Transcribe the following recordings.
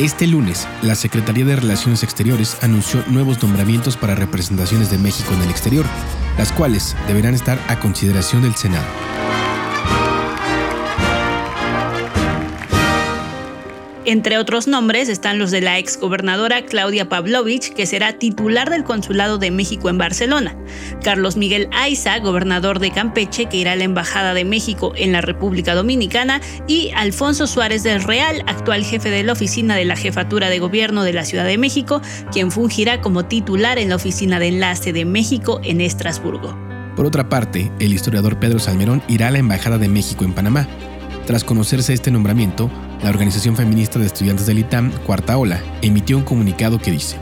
Este lunes, la Secretaría de Relaciones Exteriores anunció nuevos nombramientos para representaciones de México en el exterior, las cuales deberán estar a consideración del Senado. Entre otros nombres están los de la exgobernadora Claudia Pavlovich, que será titular del Consulado de México en Barcelona, Carlos Miguel Aiza, gobernador de Campeche, que irá a la Embajada de México en la República Dominicana, y Alfonso Suárez del Real, actual jefe de la oficina de la Jefatura de Gobierno de la Ciudad de México, quien fungirá como titular en la Oficina de Enlace de México en Estrasburgo. Por otra parte, el historiador Pedro Salmerón irá a la Embajada de México en Panamá. Tras conocerse este nombramiento, la organización feminista de estudiantes del ITAM, Cuarta Ola, emitió un comunicado que dice,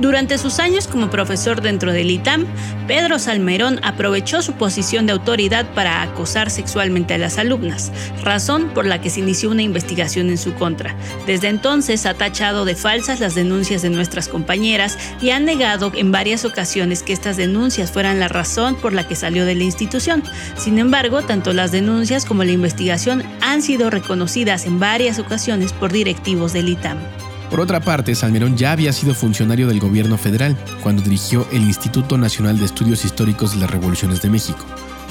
durante sus años como profesor dentro del ITAM, Pedro Salmerón aprovechó su posición de autoridad para acosar sexualmente a las alumnas, razón por la que se inició una investigación en su contra. Desde entonces ha tachado de falsas las denuncias de nuestras compañeras y ha negado en varias ocasiones que estas denuncias fueran la razón por la que salió de la institución. Sin embargo, tanto las denuncias como la investigación han sido reconocidas en varias ocasiones por directivos del ITAM. Por otra parte, Salmerón ya había sido funcionario del gobierno federal cuando dirigió el Instituto Nacional de Estudios Históricos de las Revoluciones de México,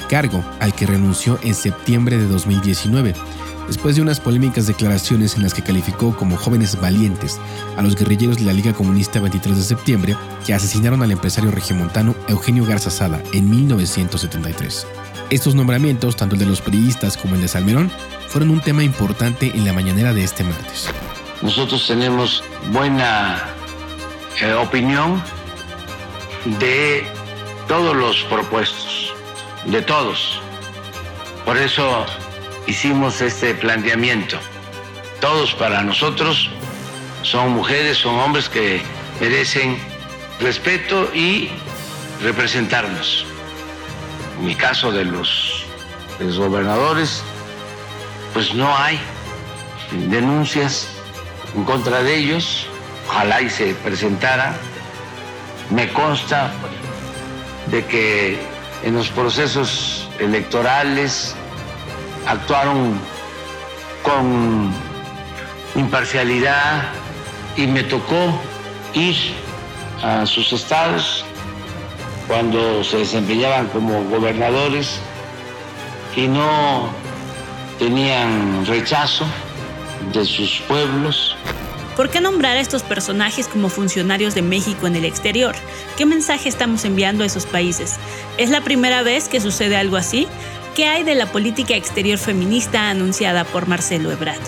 cargo al que renunció en septiembre de 2019, después de unas polémicas declaraciones en las que calificó como jóvenes valientes a los guerrilleros de la Liga Comunista 23 de septiembre que asesinaron al empresario regiomontano Eugenio Garza Sada en 1973. Estos nombramientos, tanto el de los periodistas como el de Salmerón, fueron un tema importante en la mañanera de este martes. Nosotros tenemos buena eh, opinión de todos los propuestos, de todos. Por eso hicimos este planteamiento. Todos para nosotros son mujeres, son hombres que merecen respeto y representarnos. En mi caso de los, de los gobernadores, pues no hay denuncias en contra de ellos, ojalá y se presentara. Me consta de que en los procesos electorales actuaron con imparcialidad y me tocó ir a sus estados cuando se desempeñaban como gobernadores y no tenían rechazo de sus pueblos. ¿Por qué nombrar a estos personajes como funcionarios de México en el exterior? ¿Qué mensaje estamos enviando a esos países? ¿Es la primera vez que sucede algo así? ¿Qué hay de la política exterior feminista anunciada por Marcelo Ebrard?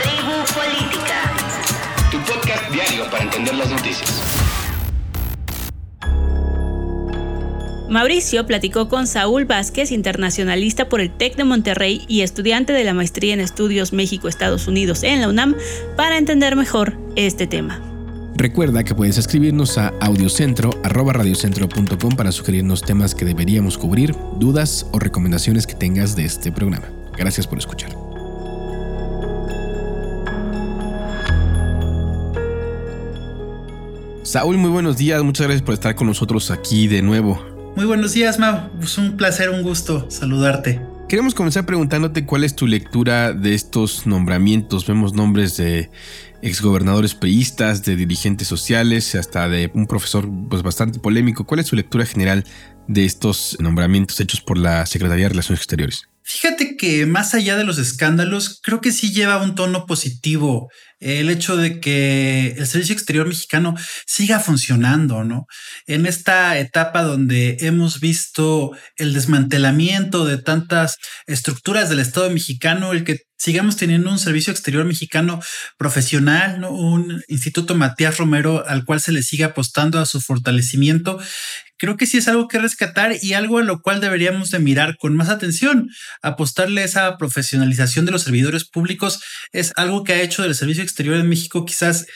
Tribu Política. Tu podcast diario para entender las noticias. Mauricio platicó con Saúl Vázquez, internacionalista por el TEC de Monterrey y estudiante de la maestría en estudios México-Estados Unidos en la UNAM, para entender mejor este tema. Recuerda que puedes escribirnos a audiocentro.radiocentro.com para sugerirnos temas que deberíamos cubrir, dudas o recomendaciones que tengas de este programa. Gracias por escuchar. Saúl, muy buenos días. Muchas gracias por estar con nosotros aquí de nuevo. Muy buenos días, Mau. Es un placer, un gusto saludarte. Queremos comenzar preguntándote cuál es tu lectura de estos nombramientos. Vemos nombres de exgobernadores peístas, de dirigentes sociales, hasta de un profesor pues, bastante polémico. ¿Cuál es tu lectura general de estos nombramientos hechos por la Secretaría de Relaciones Exteriores? Fíjate que más allá de los escándalos, creo que sí lleva un tono positivo el hecho de que el servicio exterior mexicano siga funcionando, ¿no? En esta etapa donde hemos visto el desmantelamiento de tantas estructuras del Estado mexicano, el que sigamos teniendo un servicio exterior mexicano profesional, ¿no? un Instituto Matías Romero al cual se le sigue apostando a su fortalecimiento, creo que sí es algo que rescatar y algo a lo cual deberíamos de mirar con más atención. Apostarle esa profesionalización de los servidores públicos es algo que ha hecho del servicio exterior en México quizás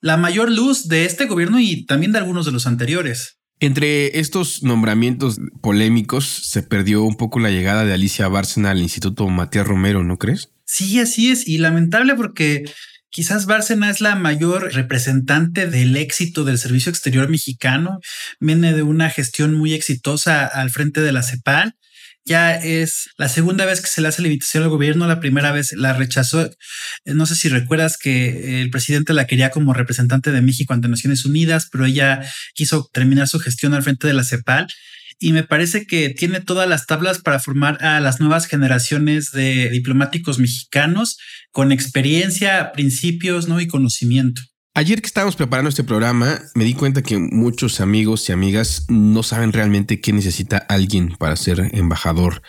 la mayor luz de este gobierno y también de algunos de los anteriores. Entre estos nombramientos polémicos se perdió un poco la llegada de Alicia Bárcena al Instituto Matías Romero, ¿no crees? Sí, así es, y lamentable porque Quizás Bárcena es la mayor representante del éxito del servicio exterior mexicano. Viene de una gestión muy exitosa al frente de la CEPAL. Ya es la segunda vez que se le hace la invitación al gobierno. La primera vez la rechazó. No sé si recuerdas que el presidente la quería como representante de México ante Naciones Unidas, pero ella quiso terminar su gestión al frente de la CEPAL y me parece que tiene todas las tablas para formar a las nuevas generaciones de diplomáticos mexicanos con experiencia, principios ¿no? y conocimiento. Ayer que estábamos preparando este programa, me di cuenta que muchos amigos y amigas no saben realmente qué necesita alguien para ser embajador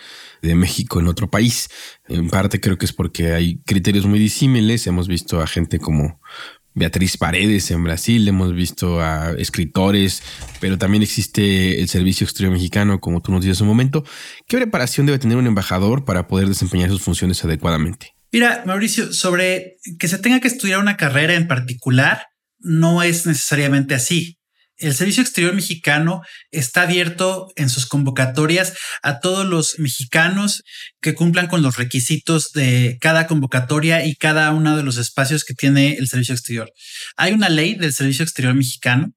de México en otro país. En parte creo que es porque hay criterios muy disímiles. Hemos visto a gente como Beatriz Paredes en Brasil, hemos visto a escritores, pero también existe el Servicio Exterior Mexicano, como tú nos dices un momento. ¿Qué preparación debe tener un embajador para poder desempeñar sus funciones adecuadamente? Mira, Mauricio, sobre que se tenga que estudiar una carrera en particular, no es necesariamente así. El Servicio Exterior Mexicano está abierto en sus convocatorias a todos los mexicanos que cumplan con los requisitos de cada convocatoria y cada uno de los espacios que tiene el Servicio Exterior. Hay una ley del Servicio Exterior Mexicano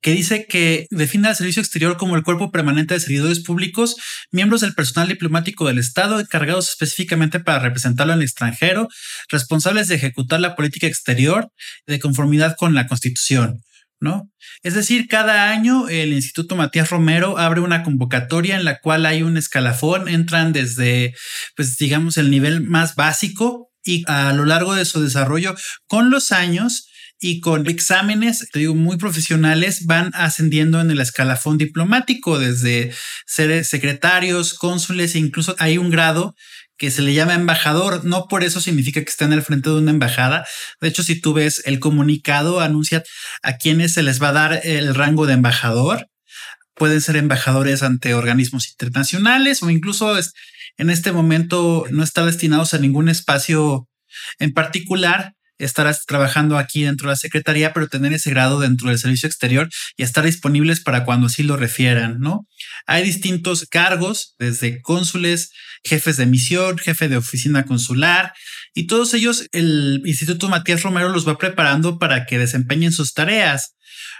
que dice que define al Servicio Exterior como el cuerpo permanente de servidores públicos, miembros del personal diplomático del Estado encargados específicamente para representarlo en el extranjero, responsables de ejecutar la política exterior de conformidad con la Constitución. ¿no? Es decir, cada año el Instituto Matías Romero abre una convocatoria en la cual hay un escalafón, entran desde, pues digamos, el nivel más básico y a lo largo de su desarrollo, con los años y con exámenes, te digo, muy profesionales, van ascendiendo en el escalafón diplomático, desde ser secretarios, cónsules, e incluso hay un grado que se le llama embajador. No por eso significa que estén al frente de una embajada. De hecho, si tú ves el comunicado, anuncia a quienes se les va a dar el rango de embajador. Pueden ser embajadores ante organismos internacionales o incluso en este momento no están destinados a ningún espacio en particular, estarás trabajando aquí dentro de la Secretaría, pero tener ese grado dentro del servicio exterior y estar disponibles para cuando así lo refieran, ¿no? Hay distintos cargos, desde cónsules, jefes de misión, jefe de oficina consular, y todos ellos el Instituto Matías Romero los va preparando para que desempeñen sus tareas,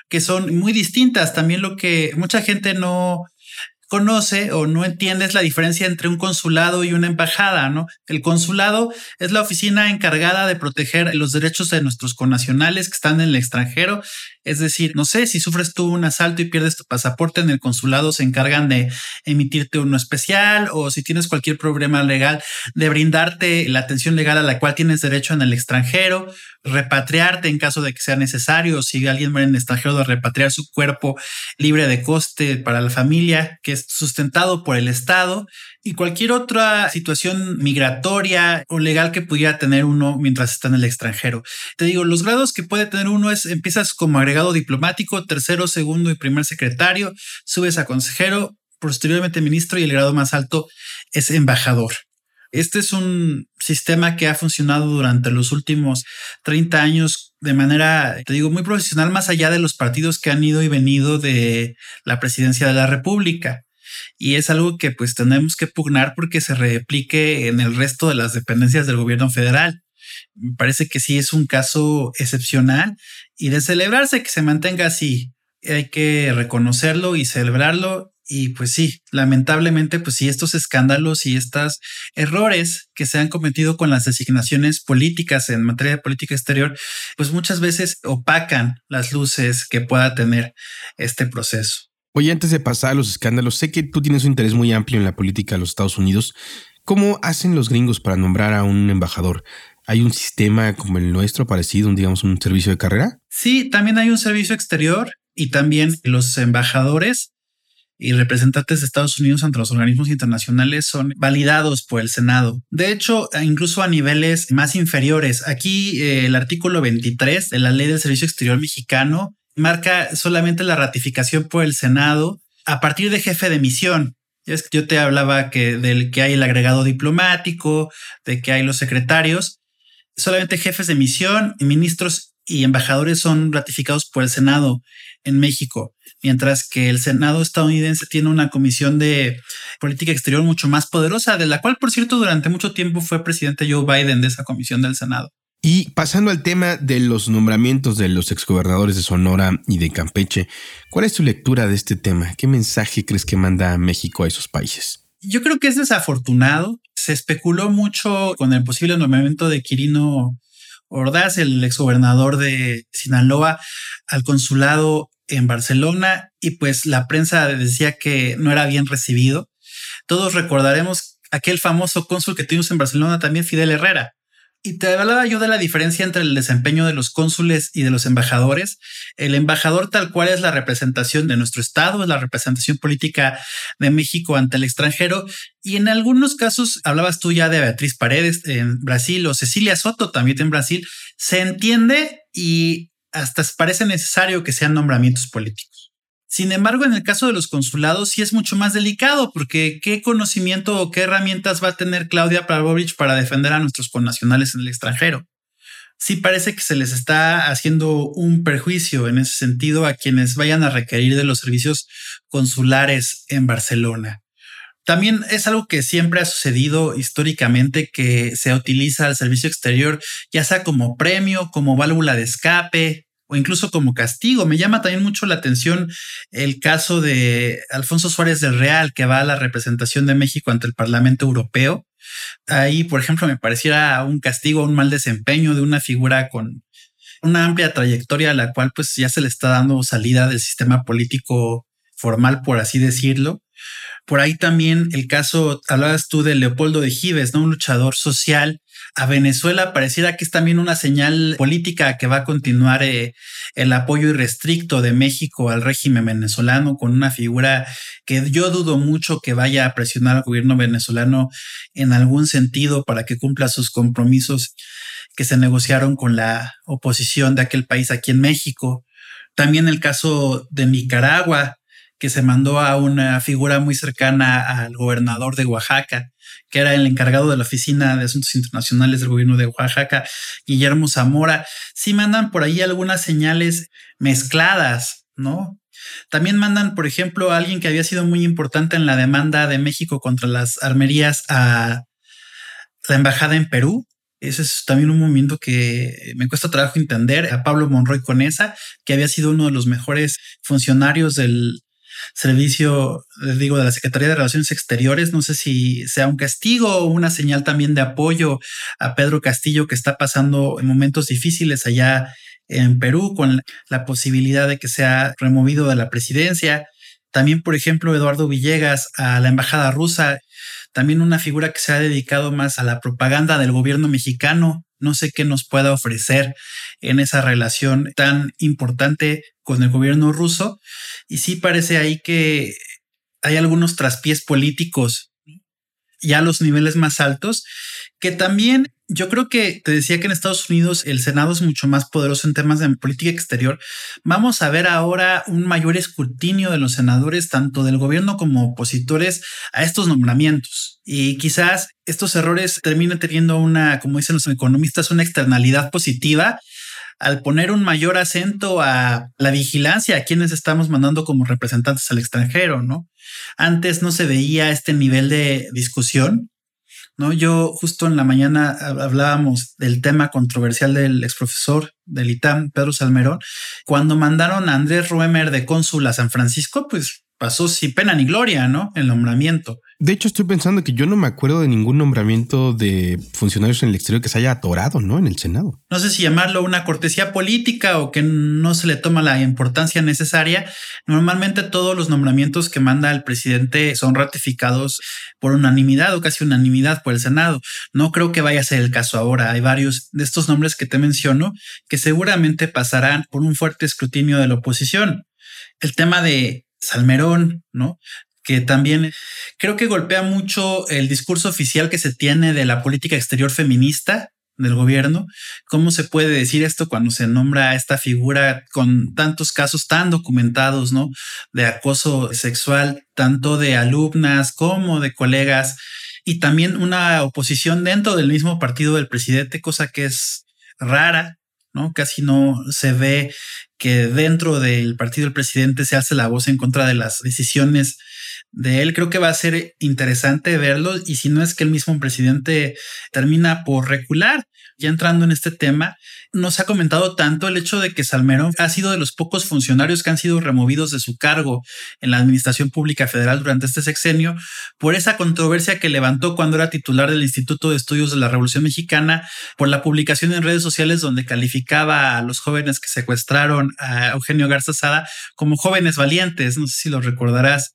que son muy distintas. También lo que mucha gente no, conoce o no entiendes la diferencia entre un consulado y una embajada, ¿no? El consulado es la oficina encargada de proteger los derechos de nuestros connacionales que están en el extranjero. Es decir, no sé, si sufres tú un asalto y pierdes tu pasaporte en el consulado, se encargan de emitirte uno especial o si tienes cualquier problema legal, de brindarte la atención legal a la cual tienes derecho en el extranjero, repatriarte en caso de que sea necesario, si alguien muere en el extranjero, de repatriar su cuerpo libre de coste para la familia, que sustentado por el Estado y cualquier otra situación migratoria o legal que pudiera tener uno mientras está en el extranjero. Te digo, los grados que puede tener uno es empiezas como agregado diplomático, tercero, segundo y primer secretario, subes a consejero, posteriormente ministro y el grado más alto es embajador. Este es un sistema que ha funcionado durante los últimos 30 años de manera, te digo, muy profesional, más allá de los partidos que han ido y venido de la presidencia de la República y es algo que pues tenemos que pugnar porque se replique en el resto de las dependencias del gobierno federal. Me parece que sí es un caso excepcional y de celebrarse que se mantenga así. Hay que reconocerlo y celebrarlo Y pues sí, lamentablemente, pues sí, estos escándalos y estos errores que se han cometido con las designaciones políticas en materia de política exterior, pues muchas veces opacan las luces que pueda tener este proceso. Oye, antes de pasar a los escándalos, sé que tú tienes un interés muy amplio en la política de los Estados Unidos. ¿Cómo hacen los gringos para nombrar a un embajador? ¿Hay un sistema como el nuestro parecido, digamos, un servicio de carrera? Sí, también hay un servicio exterior y también los embajadores y representantes de Estados Unidos ante los organismos internacionales son validados por el Senado. De hecho, incluso a niveles más inferiores. Aquí eh, el artículo 23 de la Ley del Servicio Exterior Mexicano marca solamente la ratificación por el Senado a partir de jefe de misión. Yo te hablaba que del que hay el agregado diplomático, de que hay los secretarios. Solamente jefes de misión, ministros y embajadores son ratificados por el Senado en México, mientras que el Senado estadounidense tiene una comisión de política exterior mucho más poderosa, de la cual, por cierto, durante mucho tiempo fue presidente Joe Biden de esa comisión del Senado. Y pasando al tema de los nombramientos de los exgobernadores de Sonora y de Campeche, ¿cuál es tu lectura de este tema? ¿Qué mensaje crees que manda México a esos países? Yo creo que es desafortunado. Se especuló mucho con el posible nombramiento de Quirino Ordaz, el exgobernador de Sinaloa, al consulado en Barcelona y pues la prensa decía que no era bien recibido. Todos recordaremos aquel famoso cónsul que tuvimos en Barcelona también, Fidel Herrera, y te hablaba yo de la diferencia entre el desempeño de los cónsules y de los embajadores. El embajador tal cual es la representación de nuestro Estado, es la representación política de México ante el extranjero. Y en algunos casos, hablabas tú ya de Beatriz Paredes en Brasil o Cecilia Soto también en Brasil, se entiende y hasta parece necesario que sean nombramientos políticos. Sin embargo, en el caso de los consulados sí es mucho más delicado porque qué conocimiento o qué herramientas va a tener Claudia Pavlovich para defender a nuestros connacionales en el extranjero. Sí parece que se les está haciendo un perjuicio en ese sentido a quienes vayan a requerir de los servicios consulares en Barcelona. También es algo que siempre ha sucedido históricamente que se utiliza el servicio exterior ya sea como premio, como válvula de escape, o incluso como castigo. Me llama también mucho la atención el caso de Alfonso Suárez del Real, que va a la representación de México ante el Parlamento Europeo. Ahí, por ejemplo, me pareciera un castigo, un mal desempeño de una figura con una amplia trayectoria a la cual pues ya se le está dando salida del sistema político formal, por así decirlo. Por ahí también el caso, hablabas tú de Leopoldo de Gives, ¿no? Un luchador social a Venezuela pareciera que es también una señal política que va a continuar eh, el apoyo irrestricto de México al régimen venezolano con una figura que yo dudo mucho que vaya a presionar al gobierno venezolano en algún sentido para que cumpla sus compromisos que se negociaron con la oposición de aquel país aquí en México. También el caso de Nicaragua, que se mandó a una figura muy cercana al gobernador de Oaxaca, que era el encargado de la Oficina de Asuntos Internacionales del Gobierno de Oaxaca, Guillermo Zamora, sí mandan por ahí algunas señales mezcladas, ¿no? También mandan, por ejemplo, a alguien que había sido muy importante en la demanda de México contra las armerías a la embajada en Perú. Ese es también un movimiento que me cuesta trabajo entender. A Pablo Monroy Conesa, que había sido uno de los mejores funcionarios del servicio, les digo, de la Secretaría de Relaciones Exteriores. No sé si sea un castigo o una señal también de apoyo a Pedro Castillo, que está pasando en momentos difíciles allá en Perú, con la posibilidad de que sea removido de la presidencia. También, por ejemplo, Eduardo Villegas a la embajada rusa, también una figura que se ha dedicado más a la propaganda del gobierno mexicano. No sé qué nos pueda ofrecer en esa relación tan importante con el gobierno ruso. Y sí parece ahí que hay algunos traspiés políticos ya a los niveles más altos, que también yo creo que te decía que en Estados Unidos el Senado es mucho más poderoso en temas de política exterior. Vamos a ver ahora un mayor escrutinio de los senadores, tanto del gobierno como opositores, a estos nombramientos. Y quizás estos errores terminen teniendo una, como dicen los economistas, una externalidad positiva al poner un mayor acento a la vigilancia a quienes estamos mandando como representantes al extranjero, ¿no? Antes no se veía este nivel de discusión, ¿no? Yo justo en la mañana hablábamos del tema controversial del exprofesor del ITAM, Pedro Salmerón, cuando mandaron a Andrés Ruemer de cónsul a San Francisco, pues pasó sin pena ni gloria, ¿no? El nombramiento. De hecho, estoy pensando que yo no me acuerdo de ningún nombramiento de funcionarios en el exterior que se haya atorado, ¿no? En el Senado. No sé si llamarlo una cortesía política o que no se le toma la importancia necesaria. Normalmente todos los nombramientos que manda el presidente son ratificados por unanimidad o casi unanimidad por el Senado. No creo que vaya a ser el caso ahora. Hay varios de estos nombres que te menciono que seguramente pasarán por un fuerte escrutinio de la oposición. El tema de Salmerón, ¿no? Que también creo que golpea mucho el discurso oficial que se tiene de la política exterior feminista del gobierno. ¿Cómo se puede decir esto cuando se nombra a esta figura con tantos casos tan documentados, ¿no? De acoso sexual, tanto de alumnas como de colegas, y también una oposición dentro del mismo partido del presidente, cosa que es rara, ¿no? Casi no se ve que dentro del partido del presidente se hace la voz en contra de las decisiones de él. Creo que va a ser interesante verlo y si no es que el mismo presidente termina por recular. Ya entrando en este tema, nos ha comentado tanto el hecho de que Salmerón ha sido de los pocos funcionarios que han sido removidos de su cargo en la Administración Pública Federal durante este sexenio por esa controversia que levantó cuando era titular del Instituto de Estudios de la Revolución Mexicana por la publicación en redes sociales donde calificaba a los jóvenes que secuestraron a Eugenio Garza Sada como jóvenes valientes. No sé si lo recordarás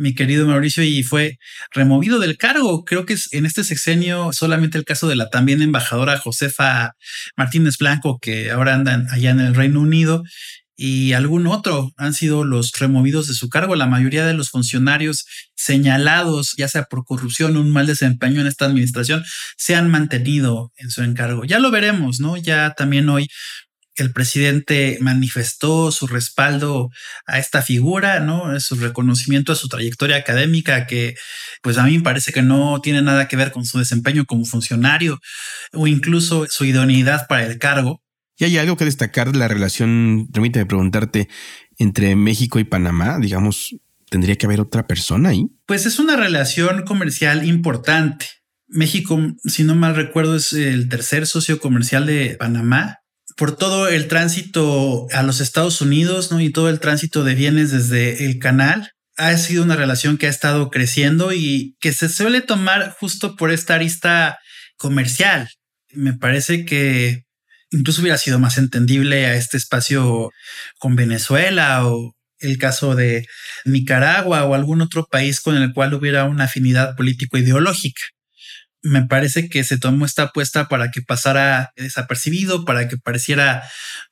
mi querido Mauricio, y fue removido del cargo. Creo que en este sexenio solamente el caso de la también embajadora Josefa Martínez Blanco, que ahora andan allá en el Reino Unido, y algún otro han sido los removidos de su cargo. La mayoría de los funcionarios señalados, ya sea por corrupción o un mal desempeño en esta administración, se han mantenido en su encargo. Ya lo veremos, ¿no? Ya también hoy el presidente manifestó su respaldo a esta figura, ¿no? Su reconocimiento a su trayectoria académica, que pues a mí me parece que no tiene nada que ver con su desempeño como funcionario o incluso su idoneidad para el cargo. Y hay algo que destacar de la relación, permíteme preguntarte, entre México y Panamá, digamos, ¿tendría que haber otra persona ahí? Pues es una relación comercial importante. México, si no mal recuerdo, es el tercer socio comercial de Panamá por todo el tránsito a los Estados Unidos, ¿no? Y todo el tránsito de bienes desde el canal. Ha sido una relación que ha estado creciendo y que se suele tomar justo por esta arista comercial. Me parece que incluso hubiera sido más entendible a este espacio con Venezuela o el caso de Nicaragua o algún otro país con el cual hubiera una afinidad político-ideológica me parece que se tomó esta apuesta para que pasara desapercibido, para que pareciera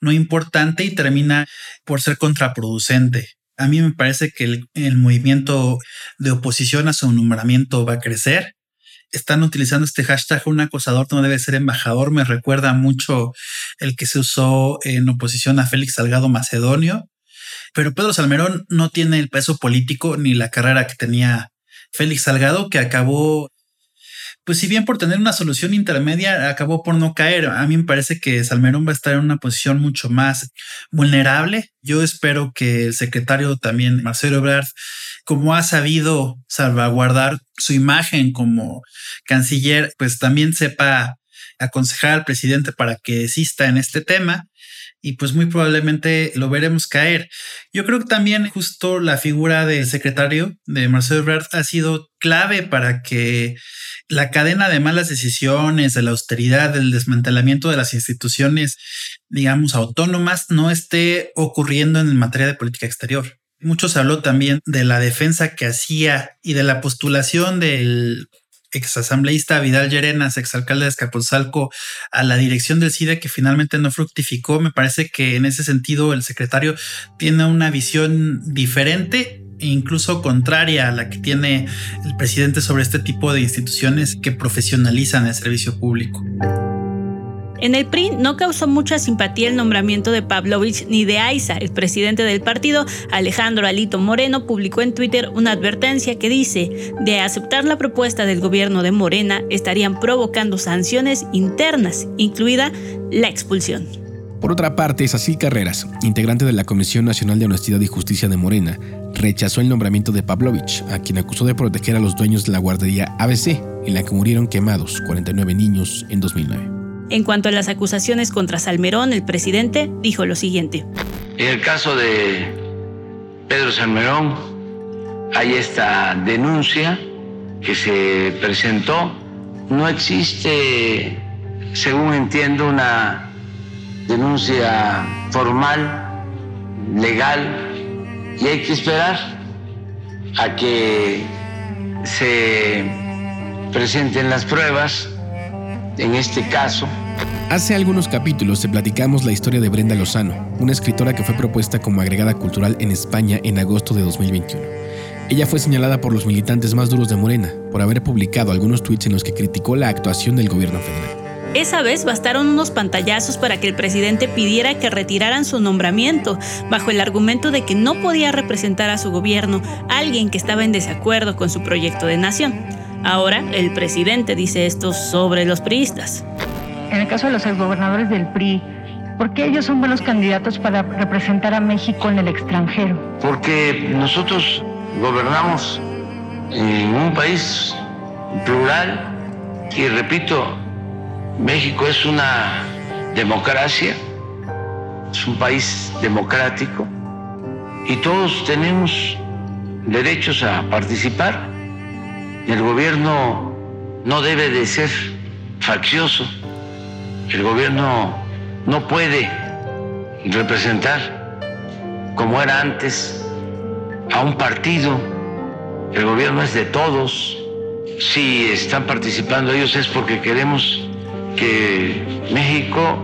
no importante y termina por ser contraproducente. A mí me parece que el, movimiento de oposición a su nombramiento va a crecer. Están utilizando este hashtag un acosador no debe ser embajador. Me recuerda mucho el que se usó en oposición a Félix Salgado Macedonio. Pero Pedro Salmerón no tiene el peso político ni la carrera que tenía Félix Salgado, que acabó pues si bien por tener una solución intermedia acabó por no caer, a mí me parece que Salmerón va a estar en una posición mucho más vulnerable. Yo espero que el secretario también, Marcelo Ebrard, como ha sabido salvaguardar su imagen como canciller, pues también sepa aconsejar al presidente para que desista en este tema y pues muy probablemente lo veremos caer. Yo creo que también justo la figura del secretario de Marcelo Ebrard ha sido clave para que la cadena de malas decisiones, de la austeridad, del desmantelamiento de las instituciones, digamos, autónomas, no esté ocurriendo en materia de política exterior. Mucho se habló también de la defensa que hacía y de la postulación del exasambleísta Vidal Llerenas, exalcalde de a la dirección del CIDE que finalmente no fructificó. Me parece que en ese sentido el secretario tiene una visión diferente e incluso contraria a la que tiene el presidente sobre este tipo de instituciones que profesionalizan el servicio público. En el PRI no causó mucha simpatía el nombramiento de Pavlovich ni de Aiza. El presidente del partido, Alejandro Alito Moreno, publicó en Twitter una advertencia que dice, de aceptar la propuesta del gobierno de Morena, estarían provocando sanciones internas, incluida la expulsión. Por otra parte, Sacil Carreras, integrante de la Comisión Nacional de Honestidad y Justicia de Morena, rechazó el nombramiento de Pavlovich, a quien acusó de proteger a los dueños de la guardería ABC, en la que murieron quemados 49 niños en 2009. En cuanto a las acusaciones contra Salmerón, el presidente dijo lo siguiente. En el caso de Pedro Salmerón, hay esta denuncia que se presentó. No existe, según entiendo, una denuncia formal, legal, y hay que esperar a que se presenten las pruebas en este caso. Hace algunos capítulos te platicamos la historia de Brenda Lozano, una escritora que fue propuesta como agregada cultural en España en agosto de 2021. Ella fue señalada por los militantes más duros de Morena por haber publicado algunos tweets en los que criticó la actuación del gobierno federal. Esa vez bastaron unos pantallazos para que el presidente pidiera que retiraran su nombramiento, bajo el argumento de que no podía representar a su gobierno alguien que estaba en desacuerdo con su proyecto de nación. Ahora el presidente dice esto sobre los priistas. En el caso de los exgobernadores del PRI, ¿por qué ellos son buenos candidatos para representar a México en el extranjero? Porque nosotros gobernamos en un país plural y repito, México es una democracia, es un país democrático y todos tenemos derechos a participar. El gobierno no debe de ser faccioso, el gobierno no puede representar como era antes a un partido, el gobierno es de todos. Si están participando ellos es porque queremos que México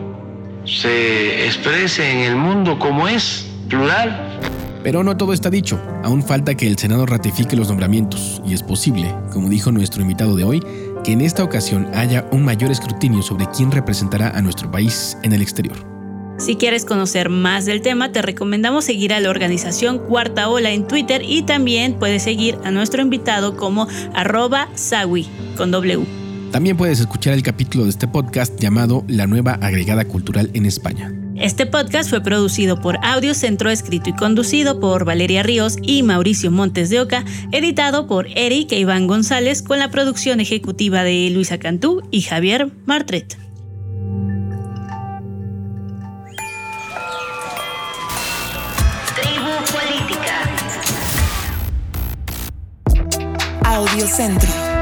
se exprese en el mundo como es, plural. Pero no todo está dicho, aún falta que el Senado ratifique los nombramientos y es posible, como dijo nuestro invitado de hoy, que en esta ocasión haya un mayor escrutinio sobre quién representará a nuestro país en el exterior. Si quieres conocer más del tema, te recomendamos seguir a la organización Cuarta Ola en Twitter y también puedes seguir a nuestro invitado como arroba Sawi con W. También puedes escuchar el capítulo de este podcast llamado La nueva agregada cultural en España. Este podcast fue producido por Audio Centro, escrito y conducido por Valeria Ríos y Mauricio Montes de Oca, editado por Eric e Iván González con la producción ejecutiva de Luisa Cantú y Javier Martret. Tribu Política. Audio Centro.